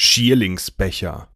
Schierlingsbecher.